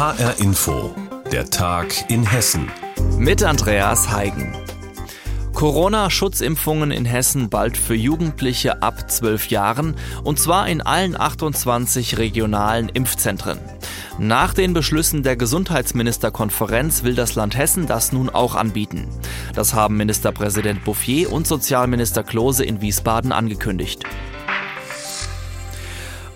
HR Info, der Tag in Hessen. Mit Andreas Heigen. Corona-Schutzimpfungen in Hessen bald für Jugendliche ab 12 Jahren und zwar in allen 28 regionalen Impfzentren. Nach den Beschlüssen der Gesundheitsministerkonferenz will das Land Hessen das nun auch anbieten. Das haben Ministerpräsident Bouffier und Sozialminister Klose in Wiesbaden angekündigt.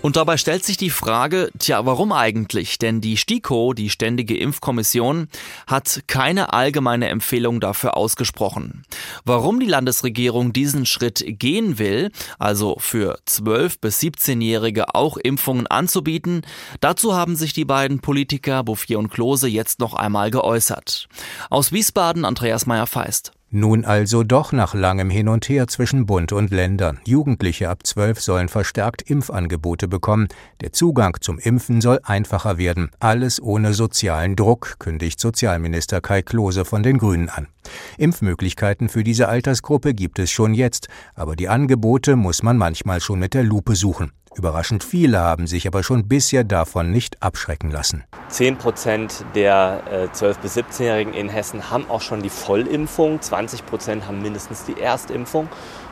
Und dabei stellt sich die Frage, tja, warum eigentlich? Denn die STIKO, die Ständige Impfkommission, hat keine allgemeine Empfehlung dafür ausgesprochen. Warum die Landesregierung diesen Schritt gehen will, also für 12- bis 17-Jährige auch Impfungen anzubieten, dazu haben sich die beiden Politiker Bouffier und Klose jetzt noch einmal geäußert. Aus Wiesbaden Andreas Meyer-Feist. Nun also doch nach langem Hin und Her zwischen Bund und Ländern. Jugendliche ab 12 sollen verstärkt Impfangebote bekommen. Der Zugang zum Impfen soll einfacher werden. Alles ohne sozialen Druck, kündigt Sozialminister Kai Klose von den Grünen an. Impfmöglichkeiten für diese Altersgruppe gibt es schon jetzt, aber die Angebote muss man manchmal schon mit der Lupe suchen. Überraschend viele haben sich aber schon bisher davon nicht abschrecken lassen. 10 Prozent der äh, 12- bis 17-Jährigen in Hessen haben auch schon die Vollimpfung, 20 Prozent haben mindestens die Erstimpfung.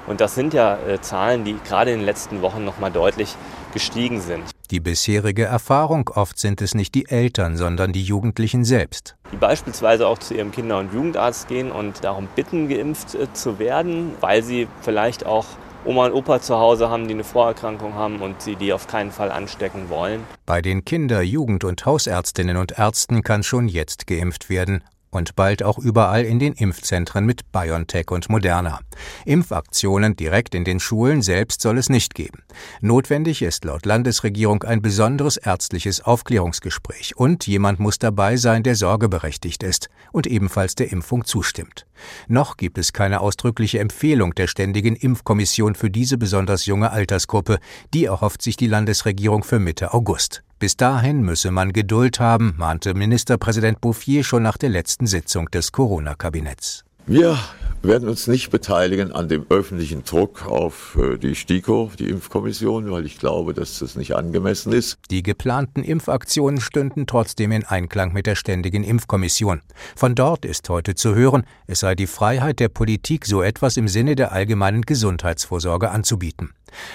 Und das sind ja äh, Zahlen, die gerade in den letzten Wochen noch mal deutlich gestiegen sind. Die bisherige Erfahrung, oft sind es nicht die Eltern, sondern die Jugendlichen selbst. Die beispielsweise auch zu ihrem Kinder- und Jugendarzt gehen und darum bitten, geimpft äh, zu werden, weil sie vielleicht auch Oma und Opa zu Hause haben, die eine Vorerkrankung haben und sie die auf keinen Fall anstecken wollen. Bei den Kinder-, Jugend- und Hausärztinnen und Ärzten kann schon jetzt geimpft werden und bald auch überall in den Impfzentren mit BioNTech und Moderna. Impfaktionen direkt in den Schulen selbst soll es nicht geben. Notwendig ist laut Landesregierung ein besonderes ärztliches Aufklärungsgespräch und jemand muss dabei sein, der sorgeberechtigt ist und ebenfalls der Impfung zustimmt. Noch gibt es keine ausdrückliche Empfehlung der Ständigen Impfkommission für diese besonders junge Altersgruppe, die erhofft sich die Landesregierung für Mitte August. Bis dahin müsse man Geduld haben, mahnte Ministerpräsident Bouffier schon nach der letzten Sitzung des Corona-Kabinetts. Wir werden uns nicht beteiligen an dem öffentlichen Druck auf äh, die STIKO, die Impfkommission, weil ich glaube, dass das nicht angemessen ist. Die geplanten Impfaktionen stünden trotzdem in Einklang mit der Ständigen Impfkommission. Von dort ist heute zu hören, es sei die Freiheit der Politik, so etwas im Sinne der allgemeinen Gesundheitsvorsorge anzubieten.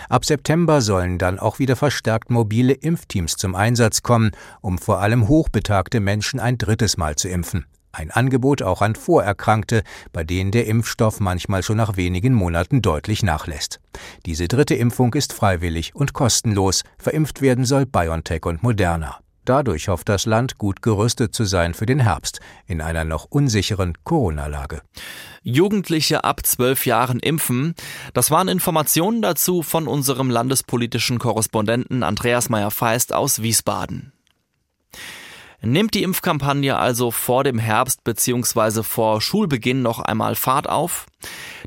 Ab September sollen dann auch wieder verstärkt mobile Impfteams zum Einsatz kommen, um vor allem hochbetagte Menschen ein drittes Mal zu impfen. Ein Angebot auch an Vorerkrankte, bei denen der Impfstoff manchmal schon nach wenigen Monaten deutlich nachlässt. Diese dritte Impfung ist freiwillig und kostenlos. Verimpft werden soll BioNTech und Moderna. Dadurch hofft das Land, gut gerüstet zu sein für den Herbst in einer noch unsicheren Corona-Lage. Jugendliche ab zwölf Jahren impfen. Das waren Informationen dazu von unserem landespolitischen Korrespondenten Andreas Meyer-Feist aus Wiesbaden. Nimmt die Impfkampagne also vor dem Herbst bzw. vor Schulbeginn noch einmal Fahrt auf?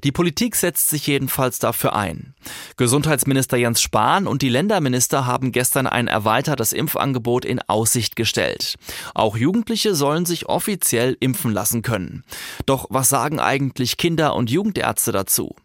Die Politik setzt sich jedenfalls dafür ein. Gesundheitsminister Jens Spahn und die Länderminister haben gestern ein erweitertes Impfangebot in Aussicht gestellt. Auch Jugendliche sollen sich offiziell impfen lassen können. Doch was sagen eigentlich Kinder- und Jugendärzte dazu?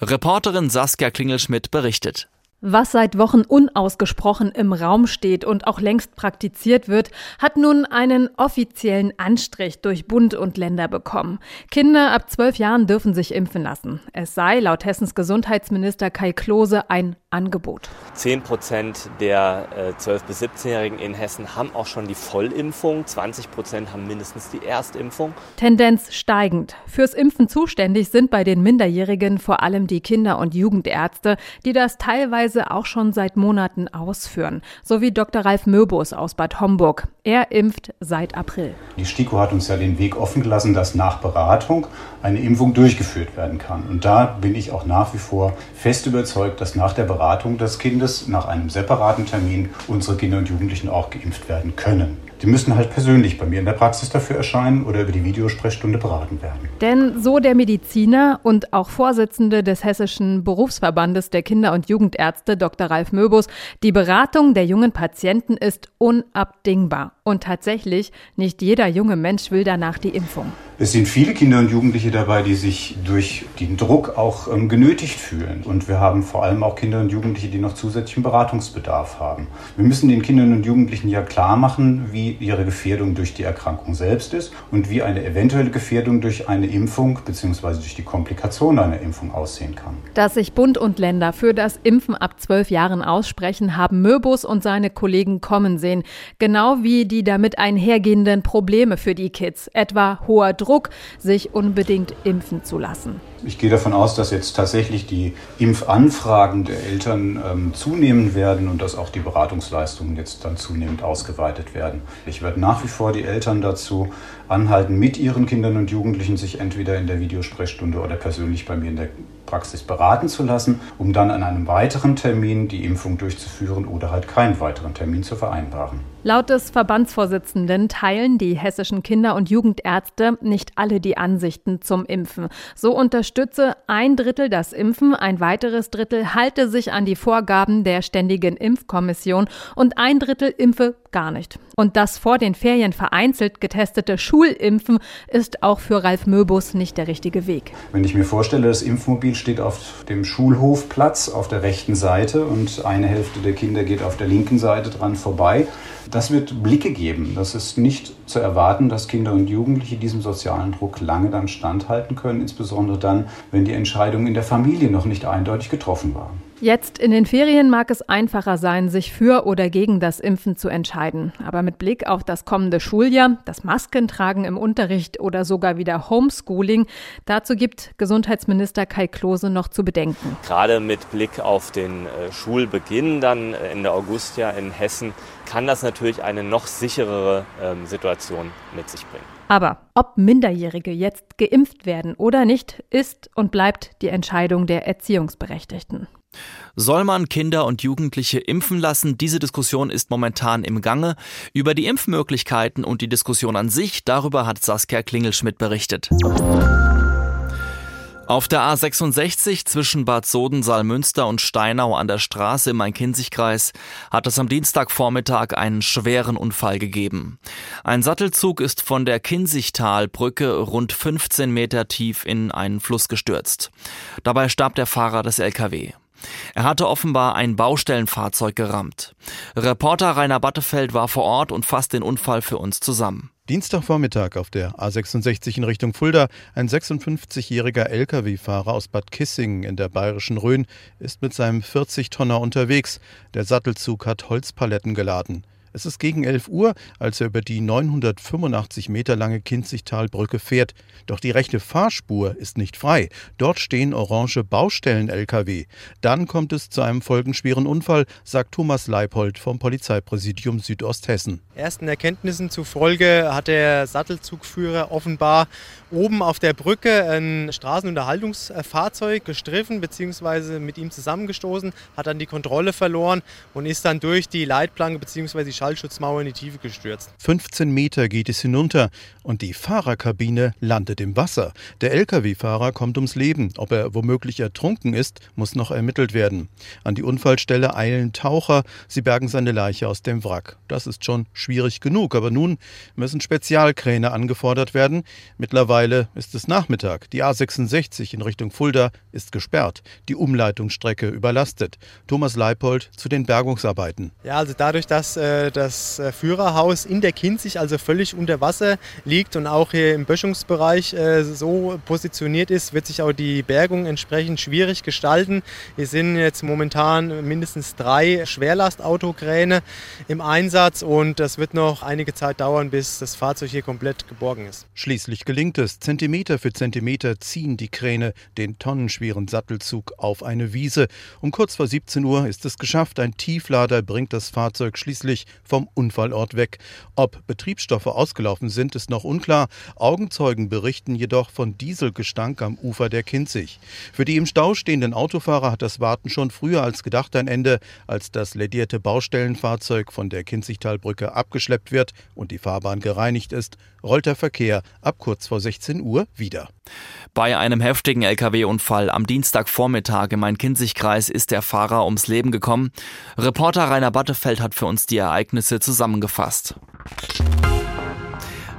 Reporterin Saskia Klingelschmidt berichtet. Was seit Wochen unausgesprochen im Raum steht und auch längst praktiziert wird, hat nun einen offiziellen Anstrich durch Bund und Länder bekommen. Kinder ab zwölf Jahren dürfen sich impfen lassen. Es sei laut Hessens Gesundheitsminister Kai Klose ein Angebot. Zehn Prozent der äh, 12- bis 17-Jährigen in Hessen haben auch schon die Vollimpfung. 20 Prozent haben mindestens die Erstimpfung. Tendenz steigend. Fürs Impfen zuständig sind bei den Minderjährigen vor allem die Kinder- und Jugendärzte, die das teilweise auch schon seit Monaten ausführen. So wie Dr. Ralf Möbus aus Bad Homburg. Er impft seit April. Die STIKO hat uns ja den Weg offen gelassen, dass nach Beratung eine Impfung durchgeführt werden kann. Und da bin ich auch nach wie vor fest überzeugt, dass nach der Beratung des Kindes, nach einem separaten Termin, unsere Kinder und Jugendlichen auch geimpft werden können. Die müssen halt persönlich bei mir in der Praxis dafür erscheinen oder über die Videosprechstunde beraten werden. Denn so der Mediziner und auch Vorsitzende des Hessischen Berufsverbandes der Kinder- und Jugendärzte Dr. Ralf Möbus, die Beratung der jungen Patienten ist unabdingbar. Und tatsächlich, nicht jeder junge Mensch will danach die Impfung. Es sind viele Kinder und Jugendliche dabei, die sich durch den Druck auch ähm, genötigt fühlen. Und wir haben vor allem auch Kinder und Jugendliche, die noch zusätzlichen Beratungsbedarf haben. Wir müssen den Kindern und Jugendlichen ja klar machen, wie ihre Gefährdung durch die Erkrankung selbst ist und wie eine eventuelle Gefährdung durch eine Impfung bzw. durch die Komplikation einer Impfung aussehen kann. Dass sich Bund und Länder für das Impfen ab zwölf Jahren aussprechen, haben Möbus und seine Kollegen kommen sehen. Genau wie die damit einhergehenden Probleme für die Kids, etwa hoher Druck, sich unbedingt impfen zu lassen. Ich gehe davon aus, dass jetzt tatsächlich die Impfanfragen der Eltern ähm, zunehmen werden und dass auch die Beratungsleistungen jetzt dann zunehmend ausgeweitet werden. Ich werde nach wie vor die Eltern dazu anhalten, mit ihren Kindern und Jugendlichen sich entweder in der Videosprechstunde oder persönlich bei mir in der Praxis beraten zu lassen, um dann an einem weiteren Termin die Impfung durchzuführen oder halt keinen weiteren Termin zu vereinbaren. Laut des Verbandsvorsitzenden teilen die hessischen Kinder- und Jugendärzte nicht alle die Ansichten zum Impfen. So unterstütze ein Drittel das Impfen, ein weiteres Drittel halte sich an die Vorgaben der Ständigen Impfkommission und ein Drittel impfe gar nicht. Und das vor den Ferien vereinzelt getestete Schulimpfen ist auch für Ralf Möbus nicht der richtige Weg. Wenn ich mir vorstelle, das Impfmobil steht auf dem Schulhofplatz auf der rechten Seite und eine Hälfte der Kinder geht auf der linken Seite dran vorbei. Das wird Blicke geben. Das ist nicht zu erwarten, dass Kinder und Jugendliche diesem sozialen Druck lange dann standhalten können, insbesondere dann, wenn die Entscheidung in der Familie noch nicht eindeutig getroffen war. Jetzt in den Ferien mag es einfacher sein, sich für oder gegen das Impfen zu entscheiden. Aber mit Blick auf das kommende Schuljahr, das Maskentragen im Unterricht oder sogar wieder Homeschooling, dazu gibt Gesundheitsminister Kai Klose noch zu bedenken. Gerade mit Blick auf den äh, Schulbeginn dann Ende August ja in Hessen kann das natürlich eine noch sicherere ähm, Situation mit sich bringen. Aber ob Minderjährige jetzt geimpft werden oder nicht, ist und bleibt die Entscheidung der Erziehungsberechtigten. Soll man Kinder und Jugendliche impfen lassen? Diese Diskussion ist momentan im Gange. Über die Impfmöglichkeiten und die Diskussion an sich, darüber hat Saskia Klingelschmidt berichtet. Auf der A66 zwischen Bad Soden, Saalmünster und Steinau an der Straße im Main-Kinzig-Kreis hat es am Dienstagvormittag einen schweren Unfall gegeben. Ein Sattelzug ist von der Kinzigtalbrücke rund 15 Meter tief in einen Fluss gestürzt. Dabei starb der Fahrer des LKW. Er hatte offenbar ein Baustellenfahrzeug gerammt. Reporter Rainer Battefeld war vor Ort und fasst den Unfall für uns zusammen. Dienstagvormittag auf der A66 in Richtung Fulda. Ein 56-jähriger Lkw-Fahrer aus Bad Kissingen in der bayerischen Rhön ist mit seinem 40-Tonner unterwegs. Der Sattelzug hat Holzpaletten geladen. Es ist gegen 11 Uhr, als er über die 985 Meter lange Kinzigtalbrücke fährt. Doch die rechte Fahrspur ist nicht frei. Dort stehen orange Baustellen-Lkw. Dann kommt es zu einem folgenschweren Unfall, sagt Thomas Leipold vom Polizeipräsidium Südosthessen. Ersten Erkenntnissen zufolge hat der Sattelzugführer offenbar oben auf der Brücke ein Straßenunterhaltungsfahrzeug gestriffen bzw. mit ihm zusammengestoßen, hat dann die Kontrolle verloren und ist dann durch die Leitplanke bzw. die Schallschutzmauer in die Tiefe gestürzt. 15 Meter geht es hinunter und die Fahrerkabine landet im Wasser. Der Lkw-Fahrer kommt ums Leben. Ob er womöglich ertrunken ist, muss noch ermittelt werden. An die Unfallstelle eilen Taucher. Sie bergen seine Leiche aus dem Wrack. Das ist schon schwierig genug, aber nun müssen Spezialkräne angefordert werden. Mittlerweile ist es Nachmittag. Die A66 in Richtung Fulda ist gesperrt. Die Umleitungsstrecke überlastet. Thomas Leipold zu den Bergungsarbeiten. Ja, also dadurch, dass äh, das äh, Führerhaus in der Kinzig also völlig unter Wasser liegt und auch hier im Böschungsbereich äh, so positioniert ist, wird sich auch die Bergung entsprechend schwierig gestalten. Wir sind jetzt momentan mindestens drei Schwerlastautokräne im Einsatz und das wird noch einige Zeit dauern, bis das Fahrzeug hier komplett geborgen ist. Schließlich gelingt es. Zentimeter für Zentimeter ziehen die Kräne den tonnenschweren Sattelzug auf eine Wiese. Um kurz vor 17 Uhr ist es geschafft. Ein Tieflader bringt das Fahrzeug schließlich vom Unfallort weg. Ob Betriebsstoffe ausgelaufen sind, ist noch unklar. Augenzeugen berichten jedoch von Dieselgestank am Ufer der Kinzig. Für die im Stau stehenden Autofahrer hat das Warten schon früher als gedacht ein Ende, als das ledierte Baustellenfahrzeug von der Kinzigtalbrücke abgeschleppt wird und die Fahrbahn gereinigt ist, rollt der Verkehr ab kurz vor 16 Uhr wieder. Bei einem heftigen Lkw-Unfall am Dienstagvormittag im Main-Kinzig-Kreis ist der Fahrer ums Leben gekommen. Reporter Rainer Battefeld hat für uns die Ereignisse zusammengefasst.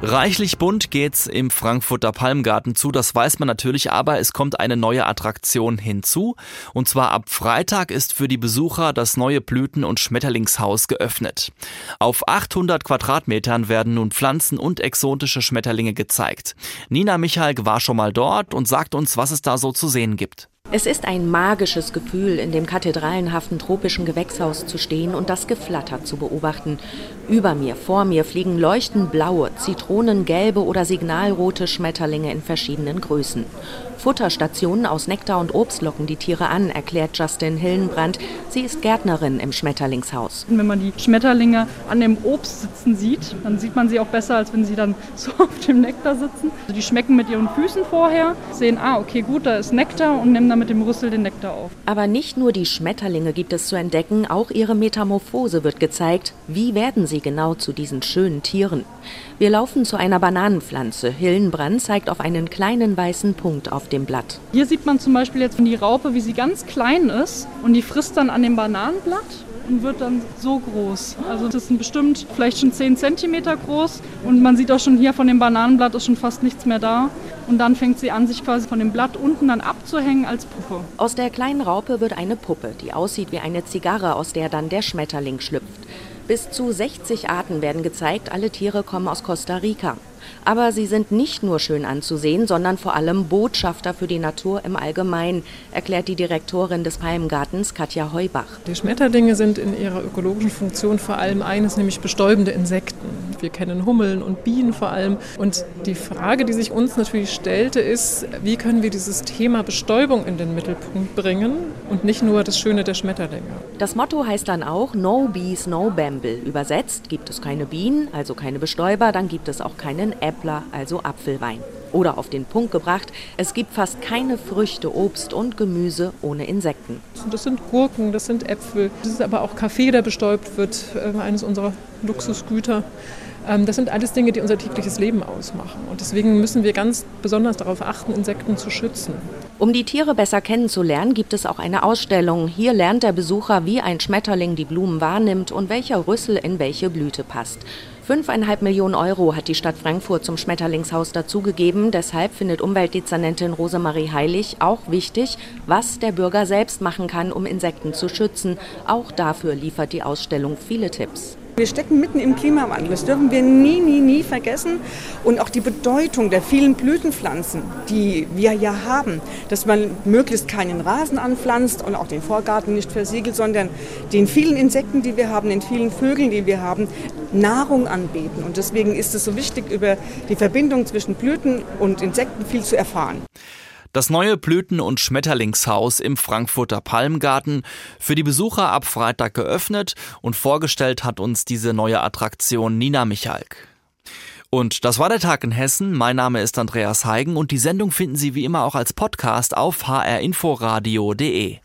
Reichlich bunt geht's im Frankfurter Palmgarten zu, das weiß man natürlich, aber es kommt eine neue Attraktion hinzu. Und zwar ab Freitag ist für die Besucher das neue Blüten- und Schmetterlingshaus geöffnet. Auf 800 Quadratmetern werden nun Pflanzen und exotische Schmetterlinge gezeigt. Nina Michalk war schon mal dort und sagt uns, was es da so zu sehen gibt. Es ist ein magisches Gefühl, in dem kathedralenhaften tropischen Gewächshaus zu stehen und das Geflatter zu beobachten. Über mir, vor mir fliegen leuchtend blaue, zitronengelbe oder signalrote Schmetterlinge in verschiedenen Größen. Futterstationen aus Nektar und Obst locken die Tiere an, erklärt Justin Hillenbrand. Sie ist Gärtnerin im Schmetterlingshaus. Wenn man die Schmetterlinge an dem Obst sitzen sieht, dann sieht man sie auch besser, als wenn sie dann so auf dem Nektar sitzen. Also die schmecken mit ihren Füßen vorher, sehen, ah, okay, gut, da ist Nektar und nehmen dann mit dem Rüssel den Nektar auf. Aber nicht nur die Schmetterlinge gibt es zu entdecken, auch ihre Metamorphose wird gezeigt. Wie werden sie genau zu diesen schönen Tieren? Wir laufen zu einer Bananenpflanze. Hillenbrand zeigt auf einen kleinen weißen Punkt auf dem Blatt. Hier sieht man zum Beispiel jetzt die Raupe, wie sie ganz klein ist und die frisst dann an dem Bananenblatt und wird dann so groß. Also das sind bestimmt vielleicht schon 10 cm groß und man sieht auch schon hier von dem Bananenblatt ist schon fast nichts mehr da. Und dann fängt sie an, sich quasi von dem Blatt unten dann abzuhängen als Puppe. Aus der kleinen Raupe wird eine Puppe, die aussieht wie eine Zigarre, aus der dann der Schmetterling schlüpft. Bis zu 60 Arten werden gezeigt, alle Tiere kommen aus Costa Rica. Aber sie sind nicht nur schön anzusehen, sondern vor allem Botschafter für die Natur im Allgemeinen, erklärt die Direktorin des Palmgartens Katja Heubach. Die Schmetterlinge sind in ihrer ökologischen Funktion vor allem eines, nämlich bestäubende Insekten. Wir kennen Hummeln und Bienen vor allem. Und die Frage, die sich uns natürlich stellte, ist, wie können wir dieses Thema Bestäubung in den Mittelpunkt bringen und nicht nur das Schöne der Schmetterlinge. Das Motto heißt dann auch No Bees, No Bamble. Übersetzt gibt es keine Bienen, also keine Bestäuber, dann gibt es auch keinen Äppler, also Apfelwein. Oder auf den Punkt gebracht, es gibt fast keine Früchte, Obst und Gemüse ohne Insekten. Das sind Gurken, das sind Äpfel, das ist aber auch Kaffee, der bestäubt wird, äh, eines unserer Luxusgüter. Ähm, das sind alles Dinge, die unser tägliches Leben ausmachen. Und deswegen müssen wir ganz besonders darauf achten, Insekten zu schützen. Um die Tiere besser kennenzulernen, gibt es auch eine Ausstellung. Hier lernt der Besucher, wie ein Schmetterling die Blumen wahrnimmt und welcher Rüssel in welche Blüte passt. Fünfeinhalb Millionen Euro hat die Stadt Frankfurt zum Schmetterlingshaus dazugegeben. Deshalb findet Umweltdezernentin Rosemarie Heilig auch wichtig, was der Bürger selbst machen kann, um Insekten zu schützen. Auch dafür liefert die Ausstellung viele Tipps. Wir stecken mitten im Klimawandel. Das dürfen wir nie, nie, nie vergessen. Und auch die Bedeutung der vielen Blütenpflanzen, die wir ja haben, dass man möglichst keinen Rasen anpflanzt und auch den Vorgarten nicht versiegelt, sondern den vielen Insekten, die wir haben, den vielen Vögeln, die wir haben, Nahrung anbieten. Und deswegen ist es so wichtig, über die Verbindung zwischen Blüten und Insekten viel zu erfahren. Das neue Blüten- und Schmetterlingshaus im Frankfurter Palmgarten für die Besucher ab Freitag geöffnet und vorgestellt hat uns diese neue Attraktion Nina Michalk. Und das war der Tag in Hessen. Mein Name ist Andreas Heigen und die Sendung finden Sie wie immer auch als Podcast auf hrinforadio.de.